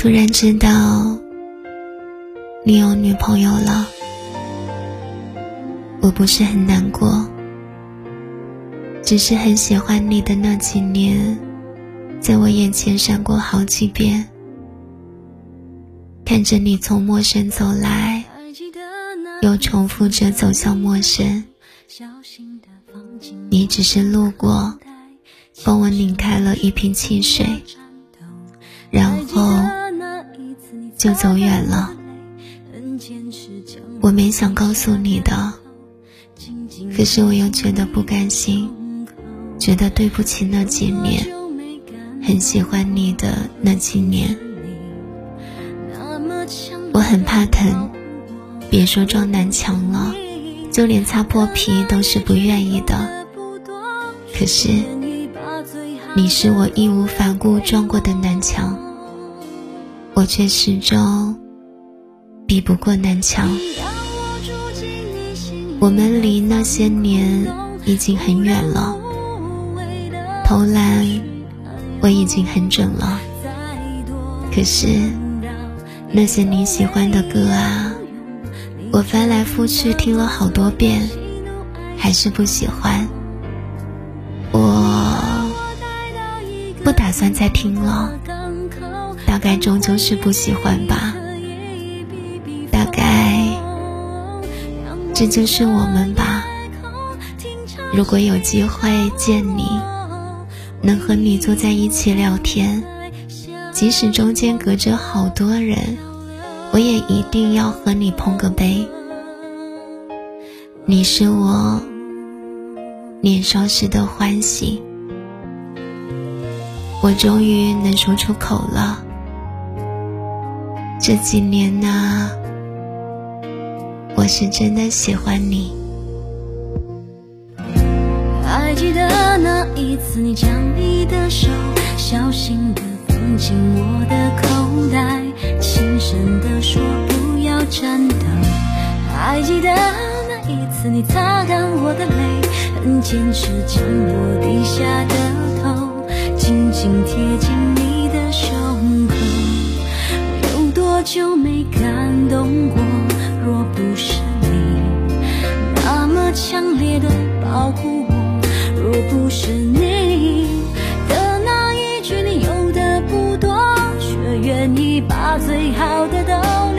突然知道你有女朋友了，我不是很难过，只是很喜欢你的那几年，在我眼前闪过好几遍，看着你从陌生走来，又重复着走向陌生，你只是路过，帮我拧开了一瓶汽水，然后。就走远了。我没想告诉你的，可是我又觉得不甘心，觉得对不起那几年，很喜欢你的那几年。我很怕疼，别说撞南墙了，就连擦破皮都是不愿意的。可是，你是我义无反顾撞过的南墙。我却始终比不过南墙。我们离那些年已经很远了，投篮我已经很准了。可是那些你喜欢的歌啊，我翻来覆去听了好多遍，还是不喜欢。我不打算再听了。大概终究是不喜欢吧，大概这就是我们吧。如果有机会见你，能和你坐在一起聊天，即使中间隔着好多人，我也一定要和你碰个杯。你是我年少时的欢喜，我终于能说出口了。这几年呢，我是真的喜欢你。还记得那一次，你将你的手小心的放进我的口袋，轻声的说不要颤抖。还记得那一次，你擦干我的泪，很坚持将我低下的把最好的都